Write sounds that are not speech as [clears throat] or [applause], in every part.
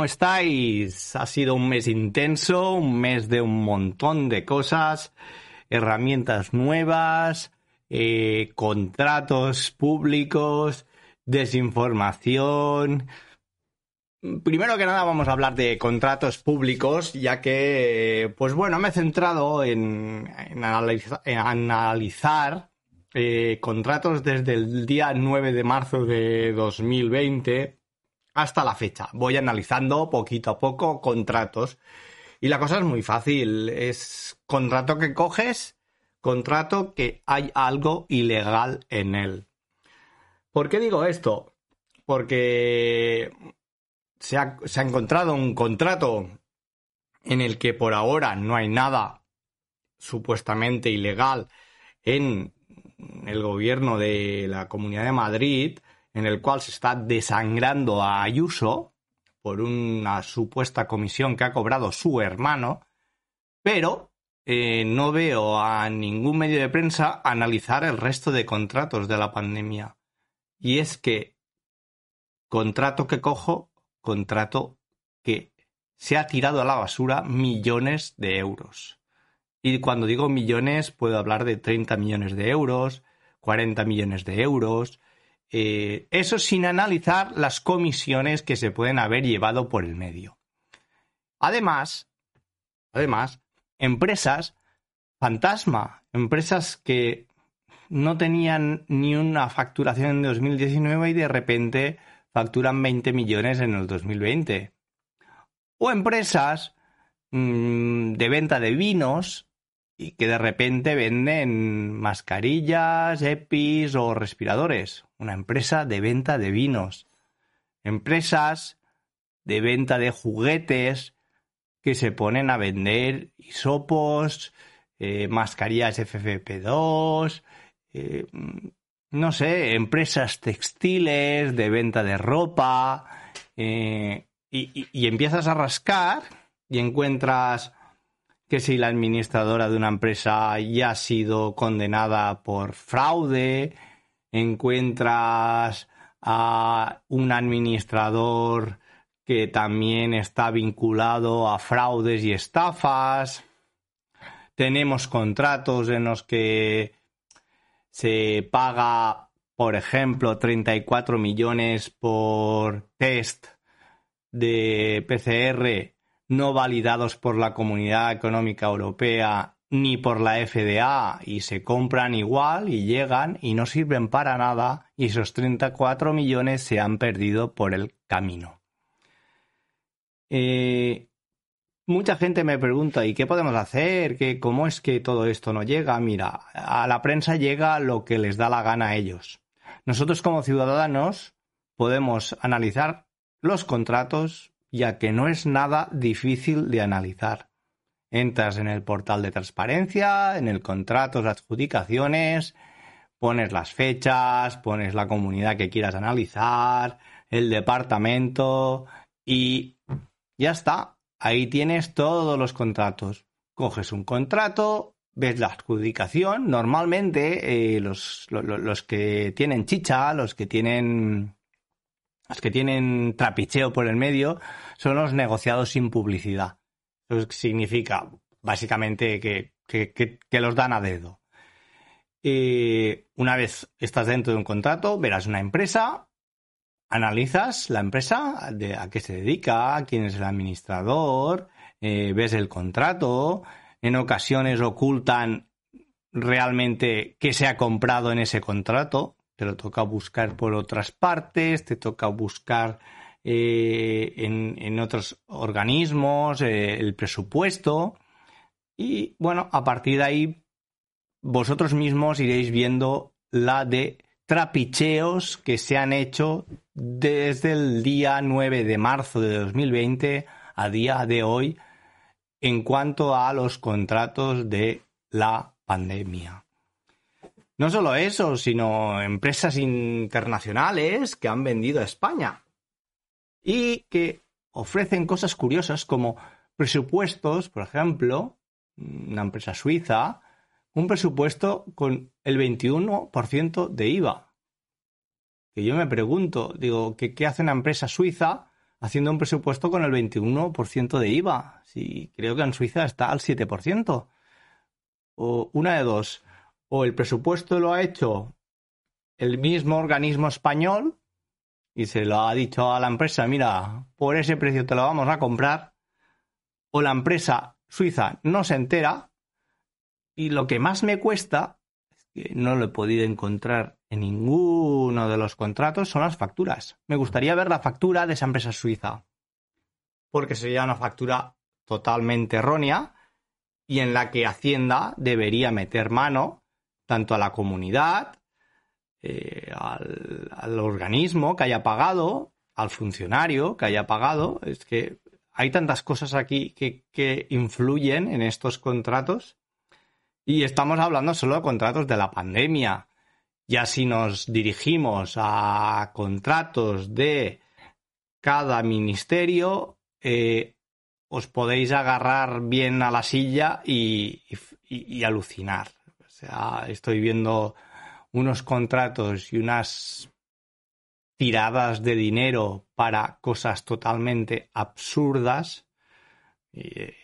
¿Cómo estáis? Ha sido un mes intenso, un mes de un montón de cosas, herramientas nuevas, eh, contratos públicos, desinformación. Primero que nada vamos a hablar de contratos públicos, ya que, pues bueno, me he centrado en, en analiza- en analizar eh, contratos desde el día 9 de marzo de 2020 hasta la fecha. Voy analizando poquito a poco contratos. Y la cosa es muy fácil. Es contrato que coges, contrato que hay algo ilegal en él. ¿Por qué digo esto? Porque se ha, se ha encontrado un contrato en el que por ahora no hay nada supuestamente ilegal en el gobierno de la Comunidad de Madrid, en el cual se está desangrando a Ayuso por una supuesta comisión que ha cobrado su hermano, pero eh, no veo a ningún medio de prensa analizar el resto de contratos de la pandemia. Y es que contrato que cojo, contrato que se ha tirado a la basura millones de euros. Y cuando digo millones, puedo hablar de 30 millones de euros, 40 millones de euros. Eh, eso sin analizar las comisiones que se pueden haber llevado por el medio. Además, además, empresas fantasma, empresas que no tenían ni una facturación en 2019 y de repente facturan 20 millones en el 2020. O empresas mm, de venta de vinos y que de repente venden mascarillas, EPIs o respiradores. Una empresa de venta de vinos. Empresas de venta de juguetes que se ponen a vender hisopos, eh, mascarillas FFP2, eh, no sé, empresas textiles de venta de ropa, eh, y, y- y empiezas a rascar y encuentras que si la administradora de una empresa ya ha sido condenada por fraude, encuentras a un administrador que también está vinculado a fraudes y estafas. Tenemos contratos en los que se paga, por ejemplo, 34 millones por test de PCR no validados por la Comunidad Económica Europea ni por la FDA y se compran igual y llegan y no sirven para nada y esos 34 millones se han perdido por el camino. Eh, mucha gente me pregunta, ¿y qué podemos hacer? ¿Qué, ¿Cómo es que todo esto no llega? Mira, a la prensa llega lo que les da la gana a ellos. Nosotros como ciudadanos podemos analizar los contratos, ya que no es nada difícil de analizar. Entras en el portal de transparencia, en el contratos, adjudicaciones, pones las fechas, pones la comunidad que quieras analizar, el departamento y ya está. Ahí tienes todos los contratos. Coges un contrato, ves la adjudicación. Normalmente eh, los, lo- lo- los que tienen chicha, los que tienen los que tienen trapicheo por el medio son los negociados sin publicidad. Eso significa básicamente que que, los dan a dedo. Eh, una vez estás dentro de un contrato, verás una empresa, analizas la empresa, a qué se dedica, quién es el administrador, eh, ves el contrato, en ocasiones ocultan realmente qué se ha comprado en ese contrato, te lo toca buscar por otras partes, te toca buscar eh, en, en otros organismos eh, el presupuesto y bueno, a partir de ahí vosotros mismos iréis viendo la de trapicheos que se han hecho desde el día 9 de marzo de 2020 a día de hoy en cuanto a los contratos de la pandemia. No solo eso, sino empresas internacionales que han vendido a España y que ofrecen cosas curiosas como presupuestos, por ejemplo, una empresa suiza, un presupuesto con el 21% de IVA. Que yo me pregunto, digo, ¿qué, qué hace una empresa suiza haciendo un presupuesto con el 21% de IVA? Si creo que en Suiza está al 7%. O una de dos, o el presupuesto lo ha hecho el mismo organismo español y se lo ha dicho a la empresa, mira, por ese precio te lo vamos a comprar, o la empresa suiza no se entera y lo que más me cuesta, es que no lo he podido encontrar en ninguno de los contratos, son las facturas. Me gustaría ver la factura de esa empresa suiza, porque sería una factura totalmente errónea y en la que Hacienda debería meter mano tanto a la comunidad, eh, al, organismo que haya pagado, al funcionario que haya pagado. Es que hay tantas cosas aquí que, influyen en estos contratos y estamos hablando solo de contratos de la pandemia. Ya si nos dirigimos a contratos de cada ministerio, eh, os podéis agarrar bien a la silla y alucinar. Sea, estoy viendo unos contratos y unas tiradas de dinero para cosas totalmente absurdas. Eh,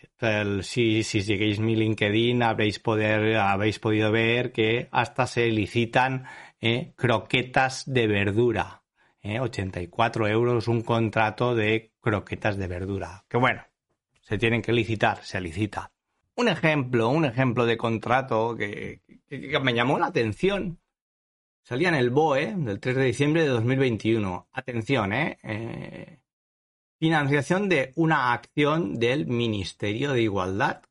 si, si seguís mi LinkedIn habréis, poder, habéis podido ver que hasta se licitan eh, croquetas de verdura. eh, 84 euros un contrato de croquetas de verdura. Que bueno, se tienen que licitar, se licita. Un ejemplo, un ejemplo de contrato que, me llamó la atención. Salía en el BOE del 3 de diciembre de 2021. Atención, ¿eh? Eh, financiación de una acción del Ministerio de Igualdad.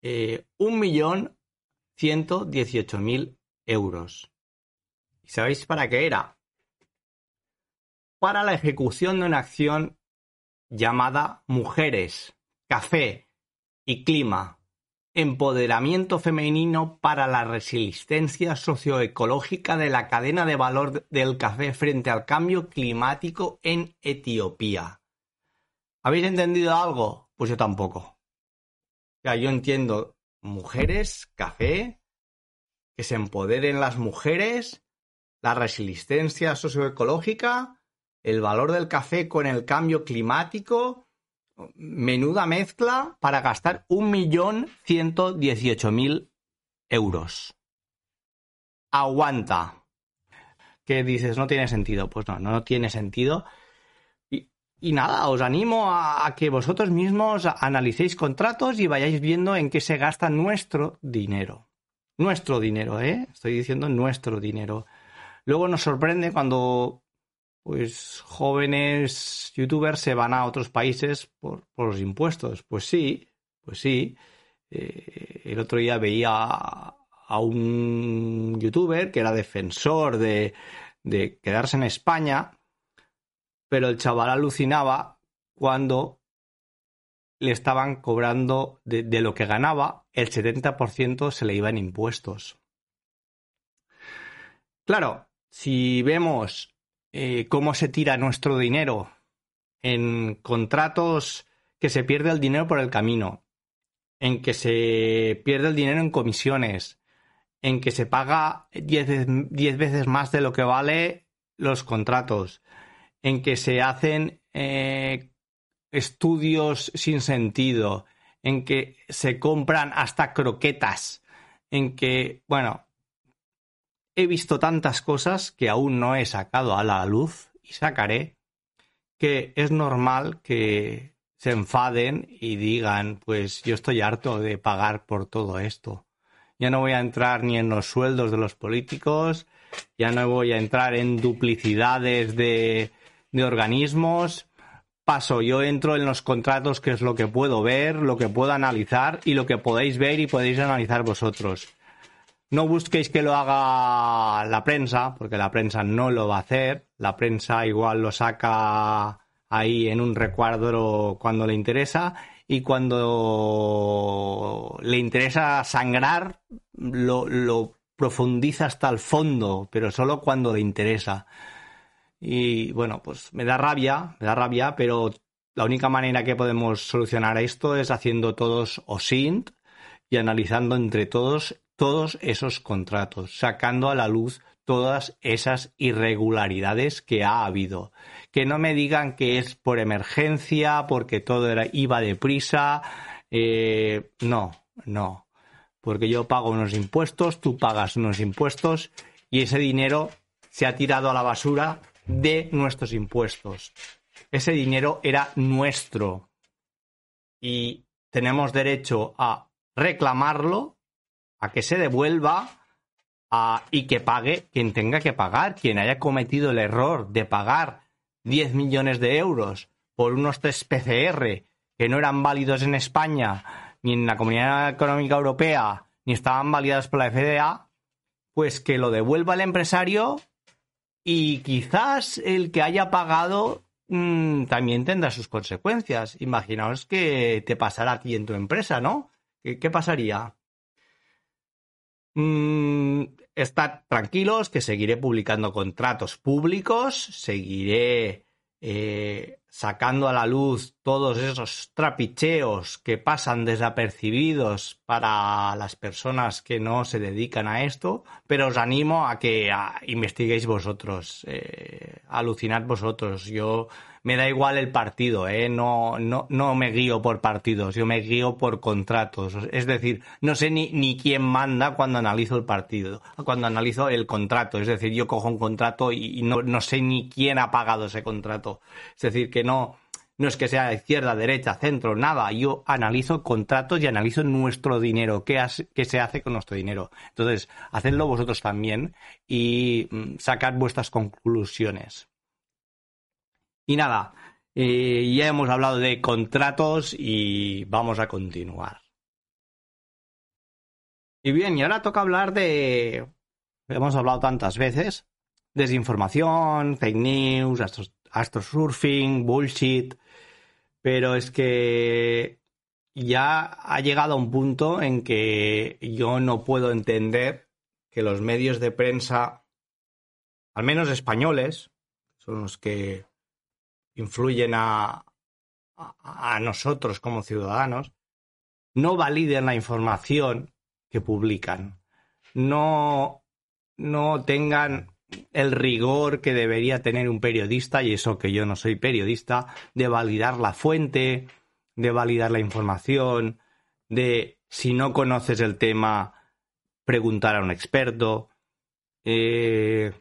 Eh, 1.118.000 euros. ¿Y sabéis para qué era? Para la ejecución de una acción llamada Mujeres, Café y Clima, empoderamiento femenino para la resistencia socioecológica de la cadena de valor del café frente al cambio climático en Etiopía. ¿Habéis entendido algo? Pues yo tampoco. O sea, yo entiendo mujeres, café, que se empoderen las mujeres, la resistencia socioecológica, el valor del café con el cambio climático, menuda mezcla para gastar 1.118.000 euros. Aguanta. ¿Qué dices? No tiene sentido. Pues no, no tiene sentido. Y, y nada, os animo a, a que vosotros mismos analicéis contratos y vayáis viendo en qué se gasta nuestro dinero. Nuestro dinero, ¿eh? Estoy diciendo nuestro dinero. Luego nos sorprende cuando pues jóvenes youtubers se van a otros países por, los impuestos. Pues sí, pues sí. Eh, el otro día veía a, un youtuber que era defensor de, de quedarse en España, pero el chaval alucinaba cuando le estaban cobrando de, de lo que ganaba, el 70% se le iba en impuestos. Claro, si vemos eh, cómo se tira nuestro dinero en contratos que se pierde el dinero por el camino, en que se pierde el dinero en comisiones, en que se paga 10 veces más de lo que vale los contratos, en que se hacen eh, estudios sin sentido, en que se compran hasta croquetas, en que, bueno, he visto tantas cosas que aún no he sacado a la luz y sacaré, que es normal que se enfaden y digan, pues yo estoy harto de pagar por todo esto. Ya no voy a entrar ni en los sueldos de los políticos, ya no voy a entrar en duplicidades de, organismos. Paso, yo entro en los contratos, que es lo que puedo ver, lo que puedo analizar y lo que podéis ver y podéis analizar vosotros. No busquéis que lo haga la prensa, porque la prensa no lo va a hacer. La prensa igual lo saca ahí en un recuadro cuando le interesa y cuando le interesa sangrar lo, profundiza hasta el fondo, pero solo cuando le interesa. Y bueno, pues me da rabia, me da rabia, pero la única manera que podemos solucionar esto es haciendo todos OSINT y analizando entre todos todos esos contratos, sacando a la luz todas esas irregularidades que ha habido. Que no me digan que es por emergencia, porque todo era, iba deprisa. Eh, no, no. Porque yo pago unos impuestos, tú pagas unos impuestos y ese dinero se ha tirado a la basura de nuestros impuestos. Ese dinero era nuestro y tenemos derecho a reclamarlo, a que se devuelva y que pague quien tenga que pagar, quien haya cometido el error de pagar 10 millones de euros por unos test PCR que no eran válidos en España, ni en la Comunidad Económica Europea, ni estaban válidas por la FDA, pues que lo devuelva el empresario y quizás el que haya pagado mmm, también tendrá sus consecuencias. Imaginaos que te pasara a ti en tu empresa, ¿no? ¿Qué, qué pasaría? Mm, estad tranquilos que seguiré publicando contratos públicos, seguiré eh, sacando a la luz todos esos trapicheos que pasan desapercibidos para las personas que no se dedican a esto, pero os animo a que investiguéis vosotros, eh, alucinad vosotros. Yo me da igual el partido, ¿eh? no, me guío por partidos, yo me guío por contratos. Es decir, no sé ni, quién manda cuando analizo el partido, cuando analizo el contrato. Es decir, yo cojo un contrato y, no, no sé ni quién ha pagado ese contrato. Es decir, que no, no es que sea izquierda, derecha, centro, nada. Yo analizo contratos y analizo nuestro dinero, qué, qué, se hace con nuestro dinero. Entonces, hacedlo vosotros también y mm, sacad vuestras conclusiones. Y nada, eh, ya hemos hablado de contratos y vamos a continuar. Y bien, y ahora toca hablar de... Hemos hablado tantas veces. Desinformación, fake news, astrosurfing, bullshit. Pero es que ya ha llegado a un punto en que yo no puedo entender que los medios de prensa, al menos españoles, son los que influyen a, a, nosotros como ciudadanos, no validen la información que publican, no, no tengan el rigor que debería tener un periodista, y eso que yo no soy periodista, de validar la fuente, de validar la información, de si no conoces el tema, preguntar a un experto. Eh,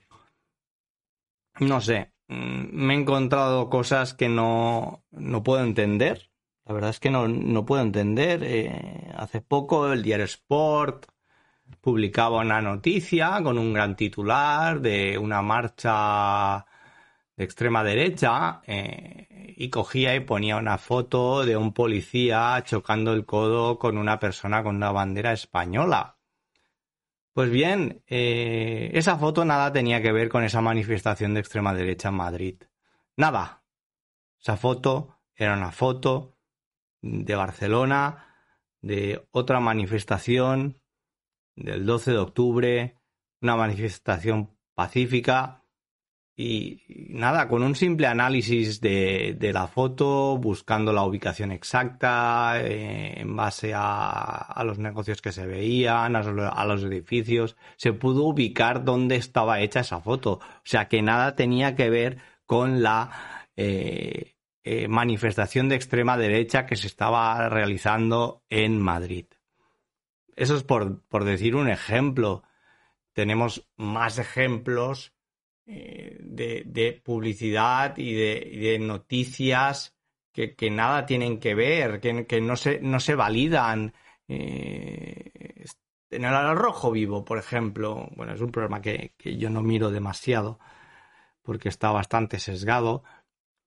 no sé, me he encontrado cosas que no, no puedo entender. La verdad es que no, no puedo entender. Eh, hace poco el diario Sport publicaba una noticia con un gran titular de una marcha de extrema derecha eh, y cogía y ponía una foto de un policía chocando el codo con una persona con una bandera española. Pues bien, eh, esa foto nada tenía que ver con esa manifestación de extrema derecha en Madrid. Nada. Esa foto era una foto de Barcelona, de otra manifestación del 12 de octubre, una manifestación pacífica y nada, con un simple análisis de, de la foto, buscando la ubicación exacta, eh, en base a, a, los negocios que se veían, a, los edificios, se pudo ubicar dónde estaba hecha esa foto. O sea que nada tenía que ver con la, eh, eh, manifestación de extrema derecha que se estaba realizando en Madrid. Eso es por, por decir un ejemplo. Tenemos más ejemplos eh, de, publicidad y de, noticias que, nada tienen que ver, que, no, se, no se validan. Eh, en el rojo vivo, por ejemplo, bueno, es un programa que, yo no miro demasiado porque está bastante sesgado,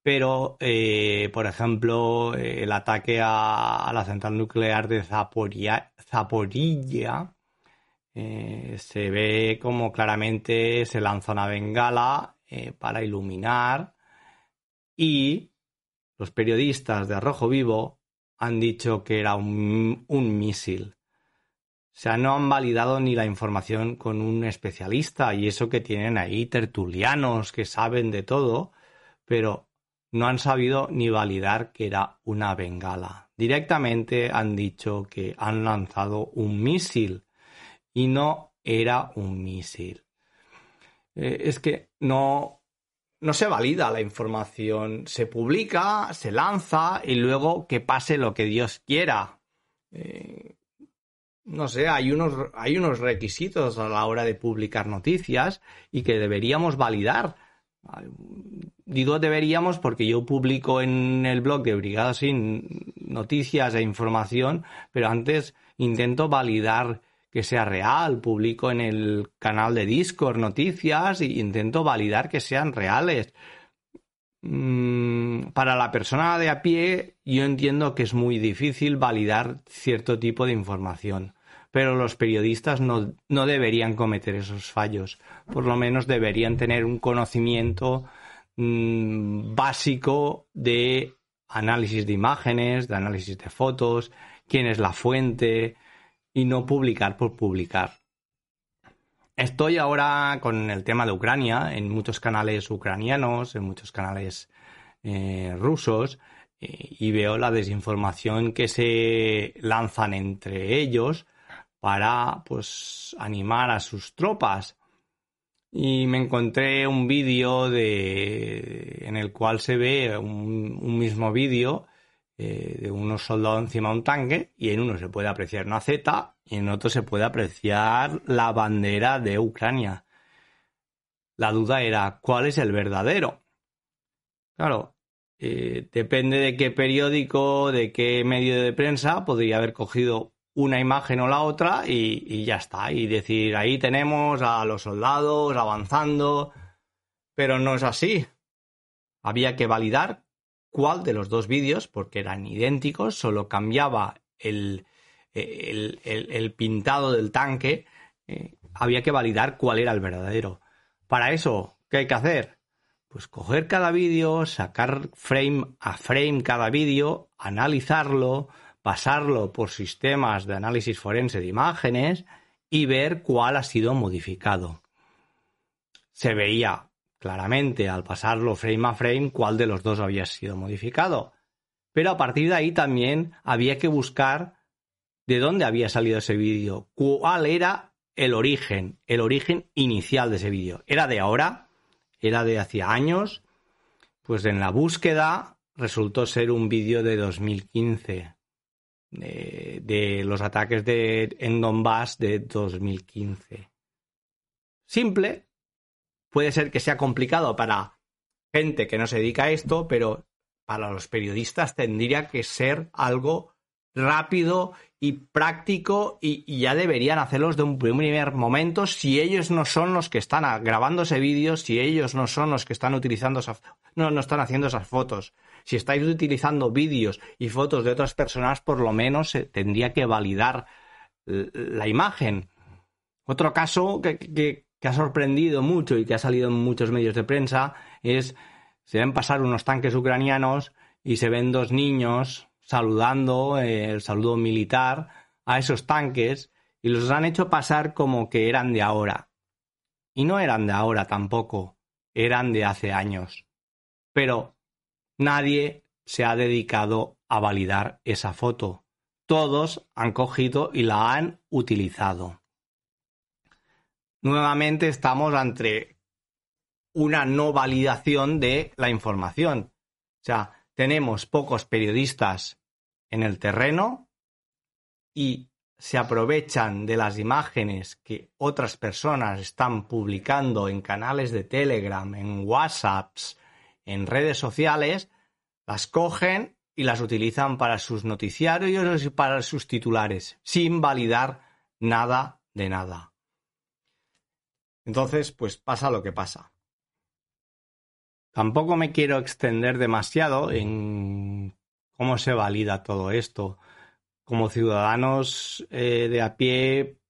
pero, eh, por ejemplo, el ataque a, a, la central nuclear de Zaporilla, Zaporilla eh, se ve como claramente se lanza una bengala eh, para iluminar y los periodistas de Arrojo Vivo han dicho que era un, un misil. O sea, no han validado ni la información con un especialista y eso que tienen ahí tertulianos que saben de todo, pero no han sabido ni validar que era una bengala. Directamente han dicho que han lanzado un misil y no era un misil. Eh, es que no, no se valida la información, se publica, se lanza y luego que pase lo que Dios quiera. Eh, no sé, hay unos, hay unos requisitos a la hora de publicar noticias y que deberíamos validar. Digo deberíamos porque yo publico en el blog de Brigada Sin noticias e información, pero antes intento validar que sea real, publico en el canal de Discord noticias e intento validar que sean reales. Mm, para la persona de a pie, yo entiendo que es muy difícil validar cierto tipo de información, pero los periodistas no, no deberían cometer esos fallos. Por lo menos deberían tener un conocimiento mmm, básico de análisis de imágenes, de análisis de fotos, quién es la fuente, y no publicar por publicar. Estoy ahora con el tema de Ucrania en muchos canales ucranianos, en muchos canales eh, rusos, y veo la desinformación que se lanzan entre ellos para pues animar a sus tropas. Y me encontré un vídeo de en el cual se ve un, un mismo vídeo eh, de unos soldados encima de un tanque y en uno se puede apreciar una Z y en otro se puede apreciar la bandera de Ucrania. La duda era, ¿cuál es el verdadero? Claro, eh, depende de qué periódico, de qué medio de prensa, podría haber cogido una imagen o la otra y, y ya está. Y decir, ahí tenemos a los soldados avanzando, pero no es así. Había que validar cuál de los dos vídeos, porque eran idénticos, solo cambiaba el, el, pintado del tanque, eh, había que validar cuál era el verdadero. Para eso, ¿qué hay que hacer? Pues coger cada vídeo, sacar frame a frame cada vídeo, analizarlo, pasarlo por sistemas de análisis forense de imágenes y ver cuál ha sido modificado. Se veía claramente al pasarlo frame a frame cuál de los dos había sido modificado. Pero a partir de ahí también había que buscar de dónde había salido ese vídeo, cuál era el origen, el origen inicial de ese vídeo. ¿Era de ahora? ¿Era de hacía años? Pues en la búsqueda resultó ser un vídeo de 2015, de, de, los ataques de, en Donbass de 2015. Simple, puede ser que sea complicado para gente que no se dedica a esto, pero para los periodistas tendría que ser algo rápido y práctico y, ya deberían hacerlos de un primer momento si ellos no son los que están grabando ese vídeo, si ellos no son los que están utilizando esas, no, no están haciendo esas fotos. Si estáis utilizando vídeos y fotos de otras personas, por lo menos se tendría que validar la imagen. Otro caso que, que ha sorprendido mucho y que ha salido en muchos medios de prensa es se ven pasar unos tanques ucranianos y se ven dos niños saludando eh, el saludo militar a esos tanques y los han hecho pasar como que eran de ahora. Y no eran de ahora tampoco, eran de hace años. Pero nadie se ha dedicado a validar esa foto. Todos han cogido y la han utilizado nuevamente estamos ante una no validación de la información. O sea, tenemos pocos periodistas en el terreno y se aprovechan de las imágenes que otras personas están publicando en canales de Telegram, en WhatsApps, en redes sociales, las cogen y las utilizan para sus noticiarios y para sus titulares, sin validar nada de nada. Entonces, pues pasa lo que pasa. Tampoco me quiero extender demasiado en cómo se valida todo esto. Como ciudadanos eh, de a pie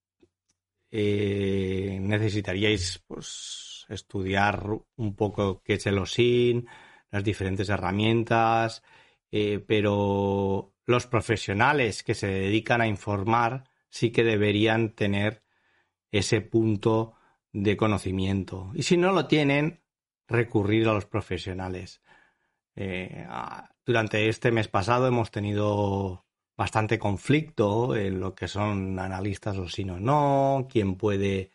eh, necesitaríais pues, estudiar un poco qué es el OSIN, las diferentes herramientas, eh, pero los profesionales que se dedican a informar sí que deberían tener ese punto de conocimiento. Y si no lo tienen, recurrir a los profesionales. Eh, durante este mes pasado hemos tenido bastante conflicto en lo que son analistas o si no, no, quién puede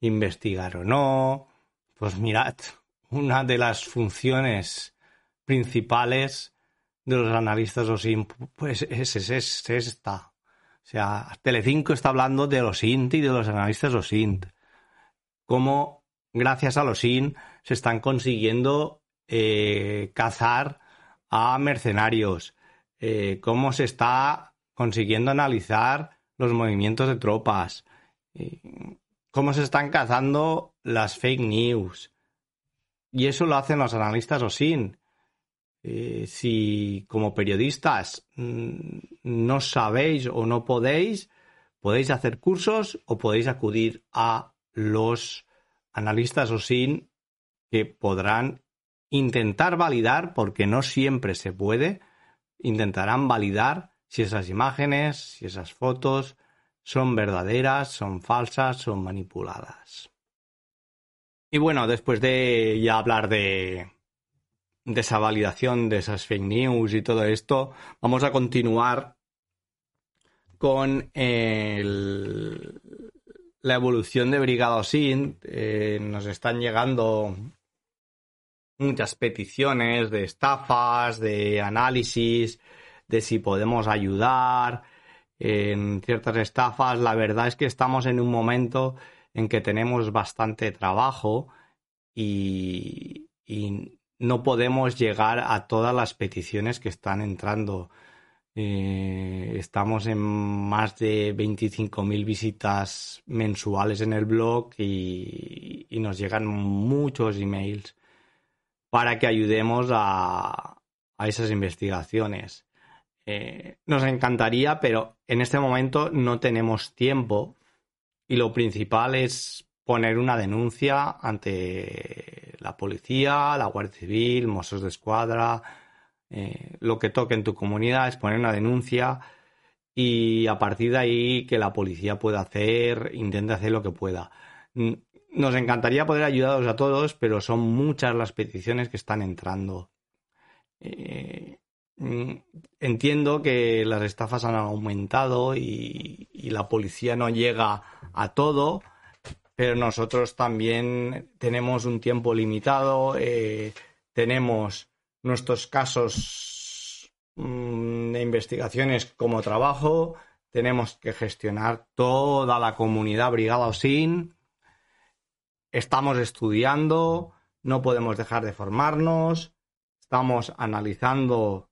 investigar o no. Pues mirad, una de las funciones principales de los analistas OSINT, pues es, es, esta. O sea, Telecinco está hablando de los INT y de los analistas OSINT. Cómo, gracias a los INT, se están consiguiendo eh, cazar a mercenarios. Eh, cómo se está consiguiendo analizar los movimientos de tropas. Eh, cómo se están cazando las fake news. Y eso lo hacen los analistas OSINT eh, si como periodistas mm, no sabéis o no podéis, podéis hacer cursos o podéis acudir a los analistas o sin que podrán intentar validar, porque no siempre se puede, intentarán validar si esas imágenes, si esas fotos son verdaderas, son falsas, son manipuladas. Y bueno, después de ya hablar de, de esa validación de esas fake news y todo esto, vamos a continuar con la evolución de Brigado SINT. Eh, nos están llegando muchas peticiones de estafas, de análisis, de si podemos ayudar en ciertas estafas. La verdad es que estamos en un momento en que tenemos bastante trabajo y no podemos llegar a todas las peticiones que están entrando. Eh, estamos en más de 25.000 visitas mensuales en el blog y, nos llegan muchos emails para que ayudemos a, esas investigaciones. Eh, nos encantaría, pero en este momento no tenemos tiempo y lo principal es poner una denuncia ante la policía, la Guardia Civil, Mossos de Escuadra, eh, lo que toque en tu comunidad es poner una denuncia y a partir de ahí que la policía pueda hacer, intente hacer lo que pueda. Nos encantaría poder ayudaros a todos, pero son muchas las peticiones que están entrando. Eh, entiendo que las estafas han aumentado y la policía no llega a todo, pero nosotros también tenemos un tiempo limitado, eh, tenemos nuestros casos mm, de investigaciones como trabajo, tenemos que gestionar toda la comunidad Brigada OSIN, estamos estudiando, no podemos dejar de formarnos, estamos analizando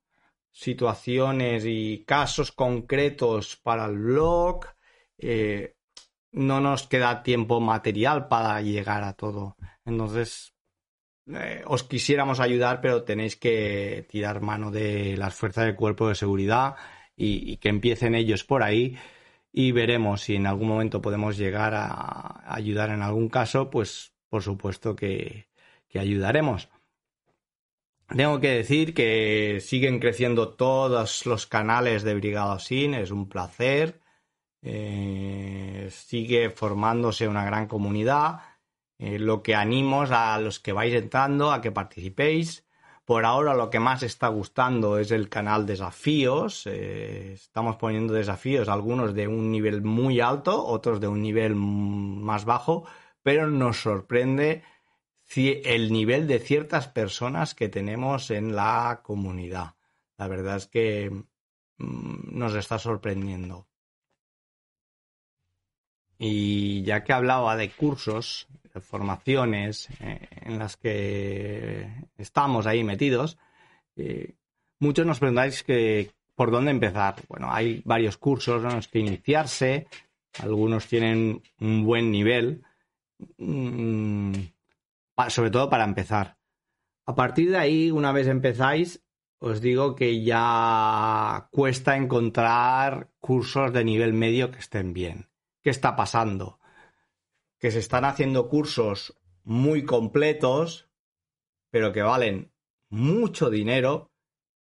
situaciones y casos concretos para el blog. Eh, no nos queda tiempo material para llegar a todo. Entonces, eh, os quisiéramos ayudar, pero tenéis que tirar mano de las fuerzas del cuerpo de seguridad y, que empiecen ellos por ahí y veremos si en algún momento podemos llegar a ayudar en algún caso, pues por supuesto que, ayudaremos. Tengo que decir que siguen creciendo todos los canales de Brigada Sin, es un placer. Eh, sigue formándose una gran comunidad. Eh, lo que animo a los que vais entrando a que participéis. Por ahora lo que más está gustando es el canal desafíos. Eh, estamos poniendo desafíos, algunos de un nivel muy alto, otros de un nivel más bajo, pero nos sorprende el nivel de ciertas personas que tenemos en la comunidad. La verdad es que mm, nos está sorprendiendo. Y ya que hablaba de cursos, de formaciones eh, en las que estamos ahí metidos, eh, muchos nos preguntáis que por dónde empezar. Bueno, hay varios cursos en los que iniciarse, algunos tienen un buen nivel, mm, sobre todo para empezar. A partir de ahí, una vez empezáis, os digo que ya cuesta encontrar cursos de nivel medio que estén bien. ¿Qué está pasando? Que se están haciendo cursos muy completos, pero que valen mucho dinero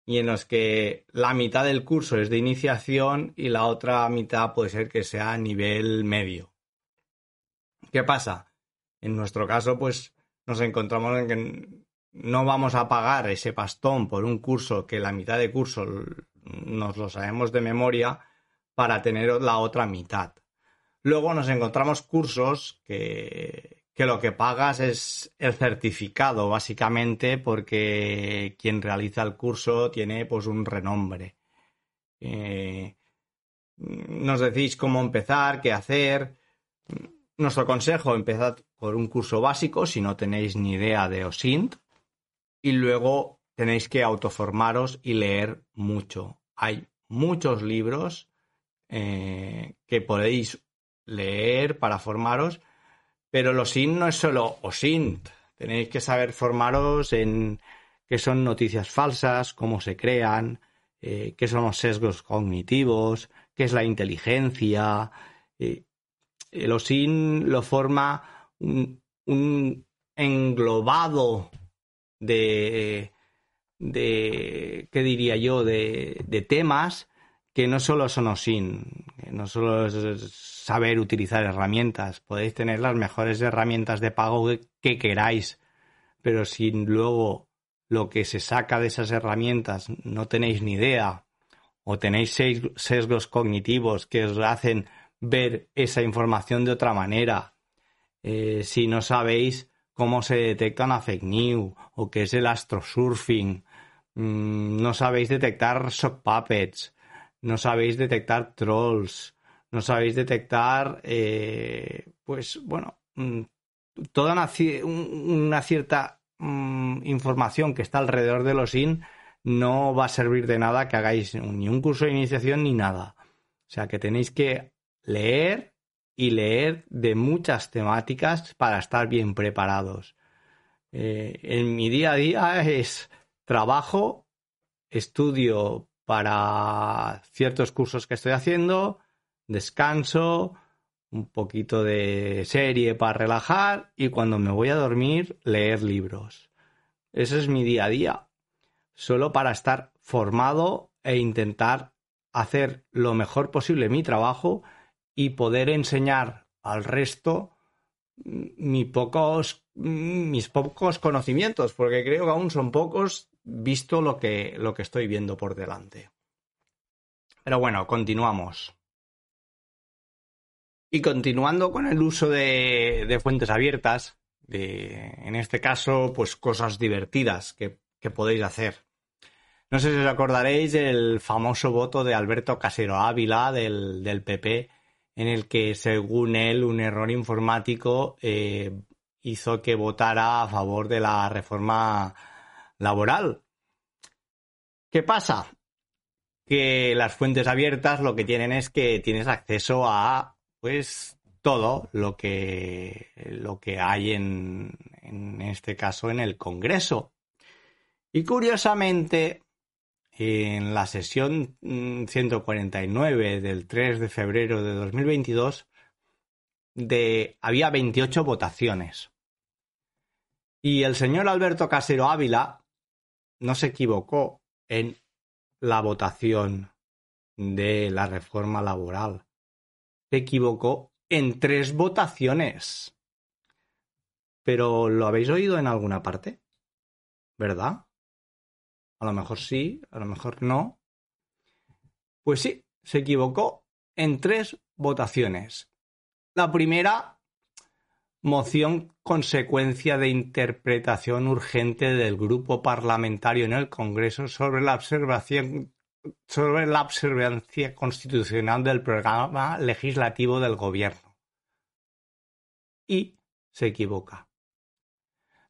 y en los que la mitad del curso es de iniciación y la otra mitad puede ser que sea nivel medio. ¿Qué pasa? En nuestro caso, pues nos encontramos en que no vamos a pagar ese pastón por un curso que la mitad de curso nos lo sabemos de memoria para tener la otra mitad. Luego nos encontramos cursos que, que lo que pagas es el certificado, básicamente, porque quien realiza el curso tiene pues un renombre. Eh, nos decís cómo empezar, qué hacer. Nuestro consejo, empezad por un curso básico si no tenéis ni idea de OSINT y luego tenéis que autoformaros y leer mucho. Hay muchos libros eh, que podéis leer para formaros, pero el OSINT no es solo OSINT. Tenéis que saber formaros en qué son noticias falsas, cómo se crean, eh, qué son los sesgos cognitivos, qué es la inteligencia. eh, el OSIN lo forma un, un englobado de, de, ¿qué diría yo?, de, de temas que no solo son OSIN, que no solo es saber utilizar herramientas, podéis tener las mejores herramientas de pago que, que queráis, pero si luego lo que se saca de esas herramientas no tenéis ni idea o tenéis ses- sesgos cognitivos que os hacen ver esa información de otra manera, eh, si no sabéis cómo se detecta una fake news o qué es el astrosurfing, mm, no sabéis detectar sock puppets, no sabéis detectar trolls, no sabéis detectar, eh, pues bueno, mm, toda una, una cierta mm, información que está alrededor de los IN no va a servir de nada que hagáis ni un curso de iniciación ni nada. O sea que tenéis que leer y leer de muchas temáticas para estar bien preparados. Eh, en mi día a día es trabajo, estudio para ciertos cursos que estoy haciendo, descanso, un poquito de serie para relajar y cuando me voy a dormir leer libros. Ese es mi día a día, solo para estar formado e intentar hacer lo mejor posible mi trabajo y poder enseñar al resto pocos, mis pocos conocimientos, porque creo que aún son pocos visto lo que, lo que estoy viendo por delante. Pero bueno, continuamos. Y continuando con el uso de, fuentes abiertas, de, en este caso, pues cosas divertidas que, que podéis hacer. No sé si os acordaréis del famoso voto de Alberto Casero Ávila del, del PP, en el que, según él, un error informático eh, hizo que votara a favor de la reforma laboral. ¿Qué pasa? Que las fuentes abiertas lo que tienen es que tienes acceso a pues todo lo que lo que hay en, en este caso en el Congreso. Y curiosamente, en la sesión mm, 149 del 3 de febrero de 2022 de, había 28 votaciones. Y el señor Alberto Casero Ávila no se equivocó en la votación de la reforma laboral. Se equivocó en tres votaciones. Pero ¿lo habéis oído en alguna parte? ¿Verdad? A lo mejor sí, a lo mejor no. Pues sí, se equivocó en tres votaciones. La primera, moción consecuencia de interpretación urgente del grupo parlamentario en el Congreso sobre la observancia constitucional del programa legislativo del gobierno. Y se equivoca.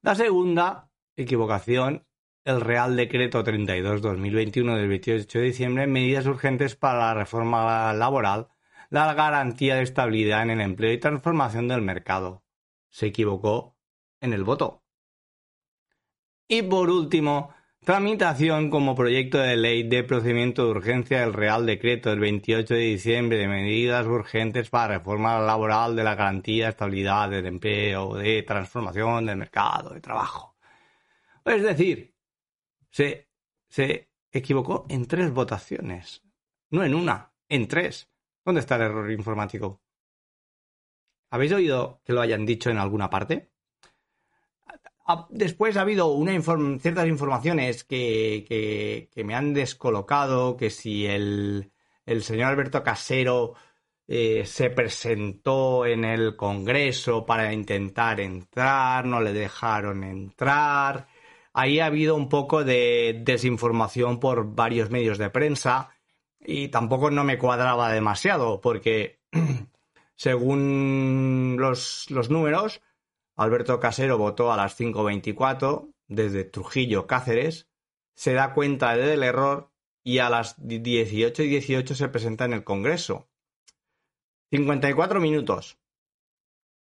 La segunda equivocación, el Real Decreto 32-2021 del 28 de diciembre, medidas urgentes para la reforma laboral, la garantía de estabilidad en el empleo y transformación del mercado. Se equivocó en el voto. Y por último, Tramitación como proyecto de ley de procedimiento de urgencia del Real Decreto del 28 de diciembre de medidas urgentes para reforma laboral de la garantía de estabilidad del empleo, de transformación del mercado de trabajo. Es decir, se, se equivocó en tres votaciones, no en una, en tres. ¿Dónde está el error informático? ¿Habéis oído que lo hayan dicho en alguna parte? Después ha habido ciertas informaciones que, me han descolocado, que si el, señor Alberto Casero eh, se presentó en el Congreso para intentar entrar, no le dejaron entrar. Ahí ha habido un poco de desinformación por varios medios de prensa y tampoco no me cuadraba demasiado porque [clears throat] según los números, Alberto Casero votó a las 5.24 desde Trujillo, Cáceres, se da cuenta del error y a las 18 y 18 se presenta en el Congreso. 54 minutos.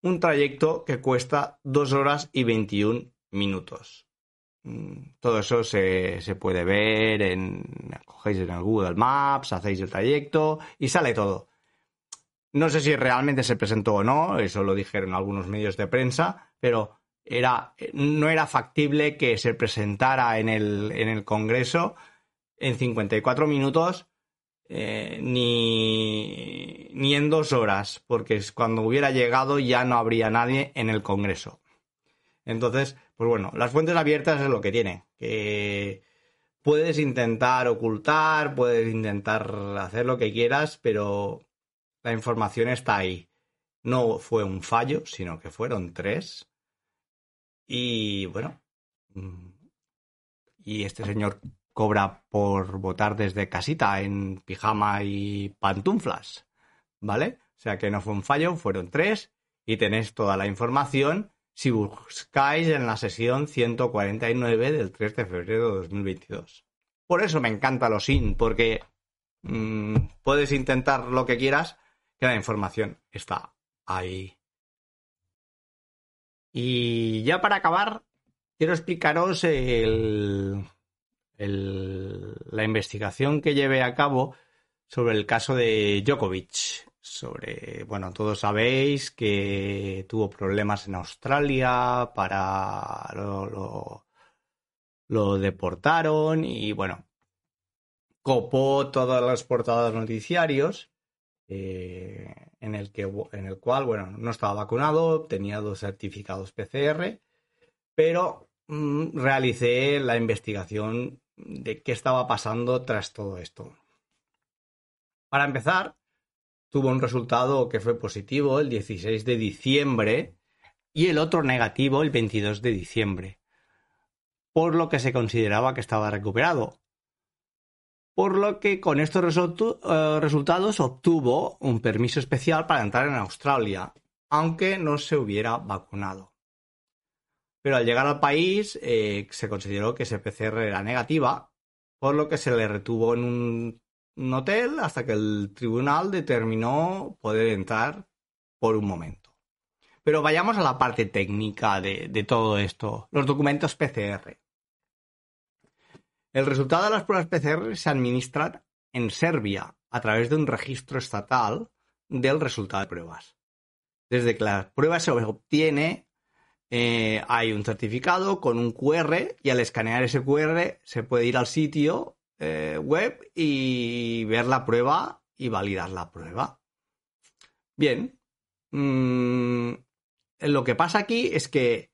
Un trayecto que cuesta 2 horas y 21 minutos. Mm, todo eso se, puede ver en. Cogéis en el Google Maps, hacéis el trayecto y sale todo. No sé si realmente se presentó o no, eso lo dijeron algunos medios de prensa, pero era, no era factible que se presentara en el, en el Congreso en 54 minutos eh, ni, ni en dos horas, porque cuando hubiera llegado ya no habría nadie en el Congreso. Entonces, pues bueno, las fuentes abiertas es lo que tiene, que puedes intentar ocultar, puedes intentar hacer lo que quieras, pero la información está ahí. No fue un fallo, sino que fueron tres. Y bueno, mm, y este señor cobra por votar desde casita en pijama y pantuflas, ¿vale? O sea que no fue un fallo, fueron tres y tenéis toda la información si buscáis en la sesión 149 del 3 de febrero de 2022. Por eso me encanta los IN, porque mm, puedes intentar lo que quieras, que la información está ahí. Y ya para acabar, quiero explicaros la investigación que llevé a cabo sobre el caso de Djokovic. Sobre, bueno, todos sabéis que tuvo problemas en Australia, para lo deportaron y bueno, copó todas las portadas noticiarios eh, en, el que, en el cual, bueno, no estaba vacunado, tenía dos certificados PCR, pero mm, realicé la investigación de qué estaba pasando tras todo esto. Para empezar, tuvo un resultado que fue positivo el 16 de diciembre y el otro negativo el 22 de diciembre, por lo que se consideraba que estaba recuperado por lo que con estos eh, resultados obtuvo un permiso especial para entrar en Australia, aunque no se hubiera vacunado. Pero al llegar al país eh, se consideró que ese PCR era negativa, por lo que se le retuvo en un, hotel hasta que el tribunal determinó poder entrar por un momento. Pero vayamos a la parte técnica de todo esto, los documentos PCR. El resultado de las pruebas PCR se administran en Serbia a través de un registro estatal del resultado de pruebas. Desde que la prueba se obtiene, eh, hay un certificado con un QR y al escanear ese QR se puede ir al sitio eh, web y ver la prueba y validar la prueba. Bien. Mm, lo que pasa aquí es que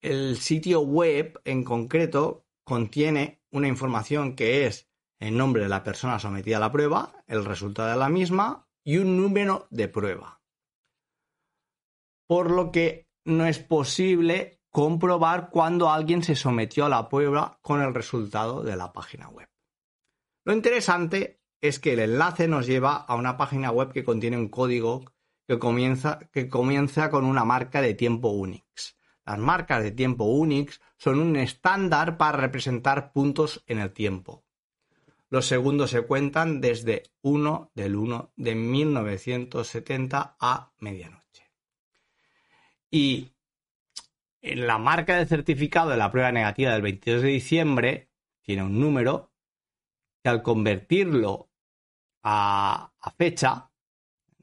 el sitio web en concreto contiene una información que es el nombre de la persona sometida a la prueba, el resultado de la misma y un número de prueba. por lo que no es posible comprobar cuándo alguien se sometió a la prueba con el resultado de la página web. Lo interesante es que el enlace nos lleva a una página web que contiene un código que comienza, que comienza con una marca de tiempo Unix. Las marcas de tiempo Unix son un estándar para representar puntos en el tiempo. Los segundos se cuentan desde 1 del 1 de 1970 a medianoche. Y en la marca de certificado de la prueba negativa del 22 de diciembre tiene un número que al convertirlo a, fecha,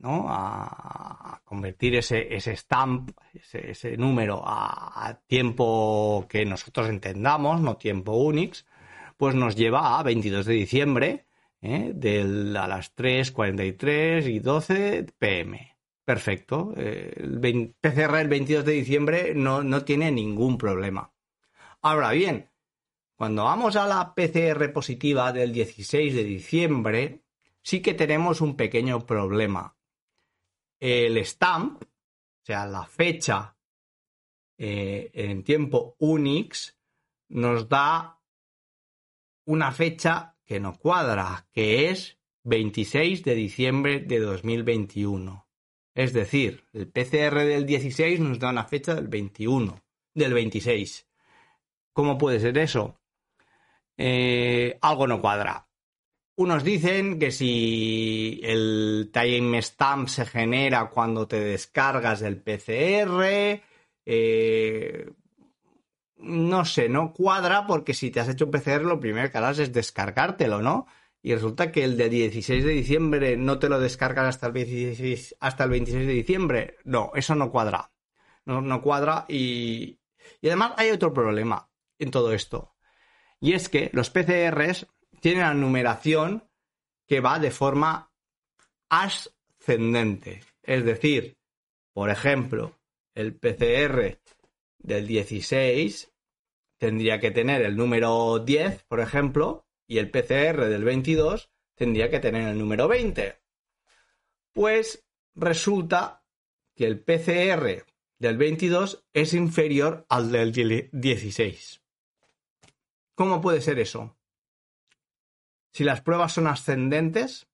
¿no? A, convertir ese, ese stamp, ese, número a, tiempo que nosotros entendamos, no tiempo Unix, pues nos lleva a 22 de diciembre, ¿eh? a las 3.43 y 12 pm. Perfecto. El PCR el 22 de diciembre no, no tiene ningún problema. Ahora bien, cuando vamos a la PCR positiva del 16 de diciembre, sí que tenemos un pequeño problema. El stamp, o sea, la fecha eh, en tiempo Unix, nos da una fecha que no cuadra, que es 26 de diciembre de 2021. Es decir, el PCR del 16 nos da una fecha del 21, del 26. ¿Cómo puede ser eso? Eh, algo no cuadra. Unos dicen que si el timestamp se genera cuando te descargas del PCR, eh, no sé, no cuadra porque si te has hecho un PCR lo primero que harás es descargártelo, ¿no? Y resulta que el de 16 de diciembre no te lo descargas hasta el 26, hasta el 26 de diciembre. No, eso no cuadra. No, no cuadra y, y además hay otro problema en todo esto. Y es que los PCRs tiene la numeración que va de forma ascendente. Es decir, por ejemplo, el PCR del 16 tendría que tener el número 10, por ejemplo, y el PCR del 22 tendría que tener el número 20. Pues resulta que el PCR del 22 es inferior al del 16. ¿Cómo puede ser eso? Si las pruebas son ascendentes,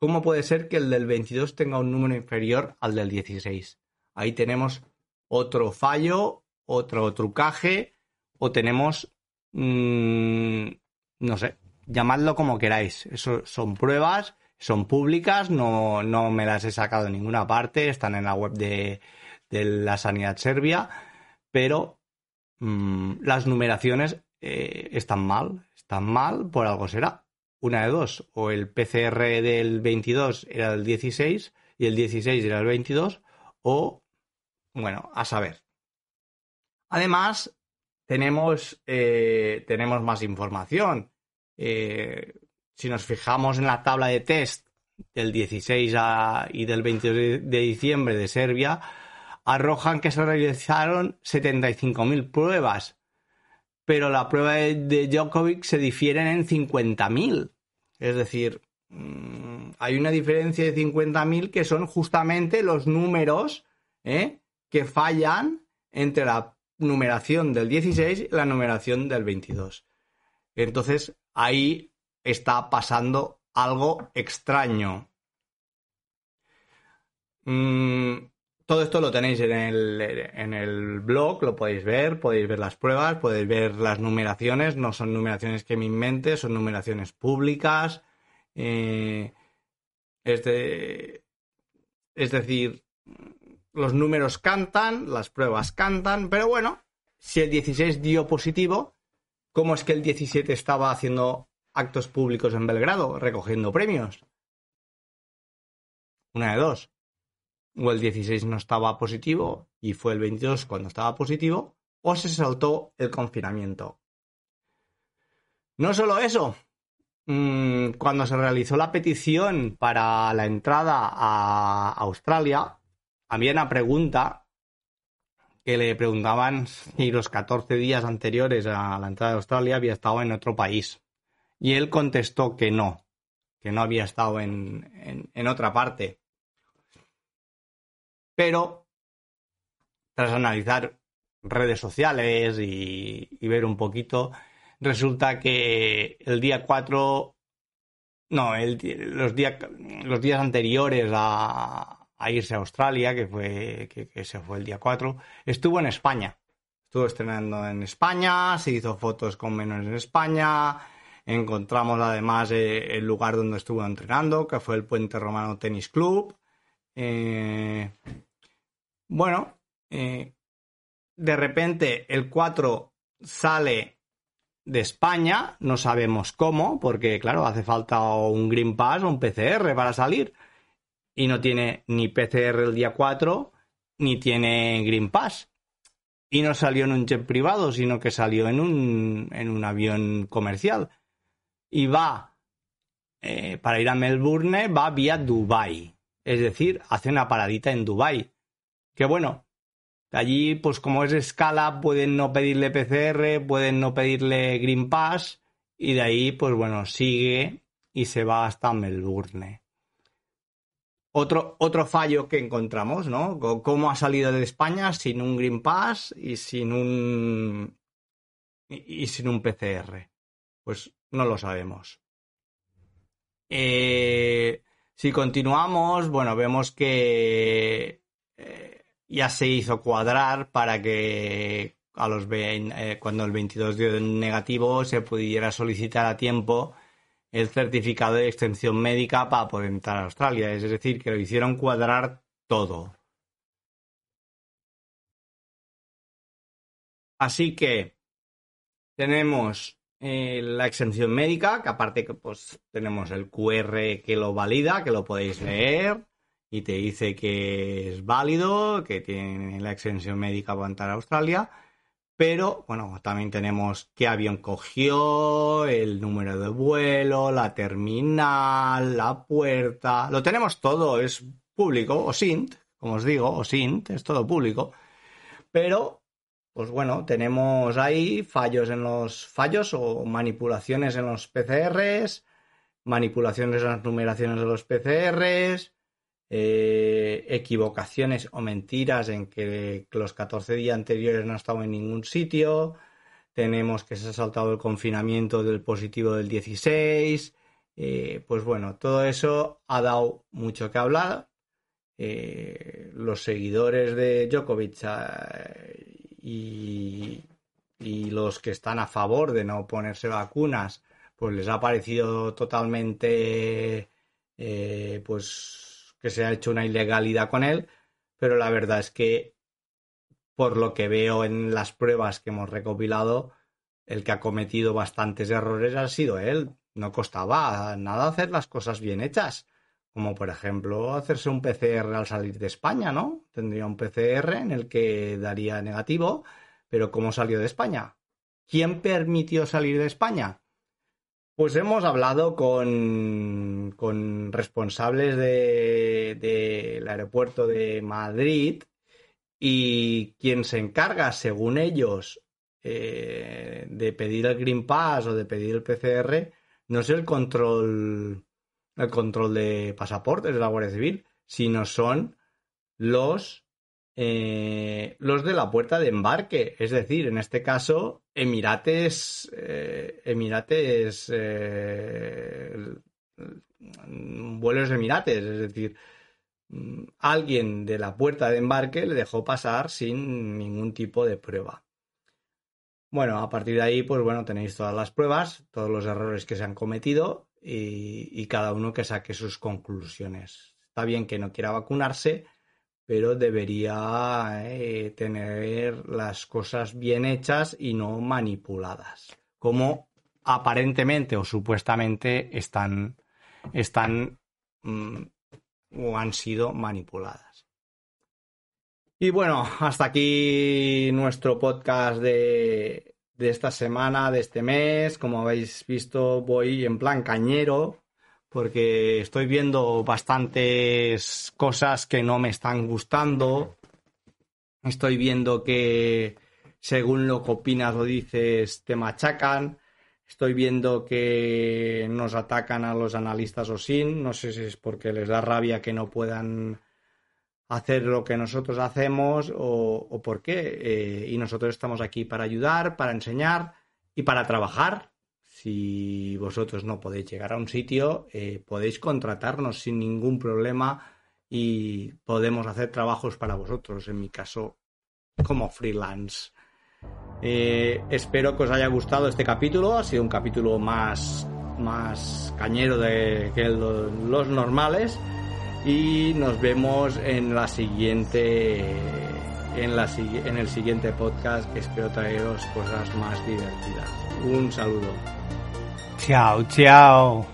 ¿cómo puede ser que el del 22 tenga un número inferior al del 16? Ahí tenemos otro fallo, otro trucaje, o tenemos, mmm, no sé, llamadlo como queráis. Eso son pruebas, son públicas, no, no me las he sacado en ninguna parte, están en la web de, de la sanidad serbia, pero mmm, las numeraciones eh, están mal, están mal, por algo será una de dos, o el PCR del 22 era el 16 y el 16 era el 22, o, bueno, a saber. Además, tenemos, eh, tenemos más información. Eh, si nos fijamos en la tabla de test del 16 y del 22 de diciembre de Serbia, arrojan que se realizaron 75.000 pruebas pero la prueba de, Djokovic se difieren en 50.000. Es decir, mm, hay una diferencia de 50.000 que son justamente los números ¿eh? que fallan entre la numeración del 16 y la numeración del 22. Entonces, ahí está pasando algo extraño. Mm, todo esto lo tenéis en el, en el blog, lo podéis ver, podéis ver las pruebas, podéis ver las numeraciones, no son numeraciones que me invente, son numeraciones públicas. Eh, es, es decir, los números cantan, las pruebas cantan, pero bueno, si el 16 dio positivo, ¿cómo es que el 17 estaba haciendo actos públicos en Belgrado, recogiendo premios? Una de dos o el 16 no estaba positivo y fue el 22 cuando estaba positivo, o se saltó el confinamiento. No solo eso, mm, cuando se realizó la petición para la entrada a Australia, había una pregunta que le preguntaban si los 14 días anteriores a la entrada de Australia había estado en otro país. Y él contestó que no, que no había estado en, en otra parte. Pero tras analizar redes sociales y, ver un poquito, resulta que el día 4 no, el, los, días, los días anteriores a, irse a Australia, que fue que, se fue el día 4, estuvo en España. Estuvo estrenando en España, se hizo fotos con menores en España. Encontramos además eh, el lugar donde estuvo entrenando, que fue el Puente Romano Tenis Club. Eh, bueno, eh, de repente el 4 sale de España, no sabemos cómo, porque claro, hace falta un Green Pass o un PCR para salir. Y no tiene ni PCR el día 4, ni tiene Green Pass. Y no salió en un jet privado, sino que salió en un, en un avión comercial. Y va, eh, para ir a Melbourne, va vía Dubai. Es decir, hace una paradita en Dubai. Que bueno, Allí, pues como es escala, pueden no pedirle PCR, pueden no pedirle Green Pass y de ahí, pues bueno, sigue y se va hasta Melbourne. Otro, otro fallo que encontramos, ¿no? ¿Cómo ha salido de España sin un Green Pass y sin un. y, sin un PCR? Pues no lo sabemos. Eh, si continuamos, bueno, vemos que. Eh, ya se hizo cuadrar para que a los eh, cuando el 22 dio negativo se pudiera solicitar a tiempo el certificado de extensión médica para poder entrar a Australia. Es decir, que lo hicieron cuadrar todo. Así que tenemos eh, la exención médica, que aparte que pues tenemos el QR que lo valida, que lo podéis leer y te dice que es válido, que tiene la extensión médica para entrar a Australia, pero bueno, también tenemos qué avión cogió, el número de vuelo, la terminal, la puerta, lo tenemos todo, es público, o SINT, como os digo, o SINT, es todo público, pero pues bueno, tenemos ahí fallos en los fallos o manipulaciones en los PCRs, manipulaciones en las numeraciones de los PCRs, eh, equivocaciones o mentiras en que los 14 días anteriores no estado en ningún sitio. Tenemos que se ha saltado el confinamiento del positivo del 16. Eh, pues bueno, todo eso ha dado mucho que hablar. Eh, los seguidores de Djokovic y, los que están a favor de no ponerse vacunas, pues les ha parecido totalmente pues que se ha hecho una ilegalidad con él, pero la verdad es que por lo que veo en las pruebas que hemos recopilado, el que ha cometido bastantes errores ha sido él. No costaba nada hacer las cosas bien hechas, como por ejemplo hacerse un PCR al salir de España, ¿no? Tendría un PCR en el que daría negativo, pero ¿cómo salió de España? ¿Quién permitió salir de España? Pues hemos hablado con, con responsables del de, aeropuerto de Madrid y quien se encarga, según ellos, eh, de pedir el Green Pass o de pedir el PCR, no es el control, el control de pasaportes de la Guardia Civil, sino son los eh, los de la puerta de embarque, es decir, en este caso, Emirates, eh, Emirates, eh, vuelos Emirates, es decir, mm, alguien de la puerta de embarque le dejó pasar sin ningún tipo de prueba. Bueno, a partir de ahí, pues bueno, tenéis todas las pruebas, todos los errores que se han cometido y, cada uno que saque sus conclusiones. Está bien que no quiera vacunarse, pero debería eh, tener las cosas bien hechas y no manipuladas, como aparentemente o supuestamente están, están mm, o han sido manipuladas. Y bueno, hasta aquí nuestro podcast de, de esta semana, de este mes. Como habéis visto, voy en plan cañero porque estoy viendo bastantes cosas que no me están gustando. Estoy viendo que según lo que opinas o dices te machacan. Estoy viendo que nos atacan a los analistas o sin. No sé si es porque les da rabia que no puedan hacer lo que nosotros hacemos o, por qué. Eh, y nosotros estamos aquí para ayudar, para enseñar y para trabajar. Si vosotros no podéis llegar a un sitio, eh, podéis contratarnos sin ningún problema y podemos hacer trabajos para vosotros, en mi caso, como freelance. Eh, espero que os haya gustado este capítulo. Ha sido un capítulo más, más cañero de que lo- los normales. Y nos vemos en la siguiente. En, la, en el siguiente podcast que espero traeros cosas más divertidas. Un saludo. Chao, chao.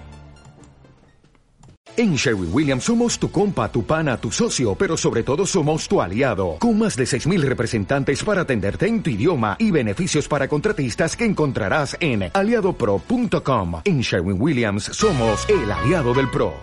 En Sherwin Williams somos tu compa, tu pana, tu socio, pero sobre todo somos tu aliado, con más de 6.000 representantes para atenderte en tu idioma y beneficios para contratistas que encontrarás en aliadopro.com. En Sherwin Williams somos el aliado del PRO.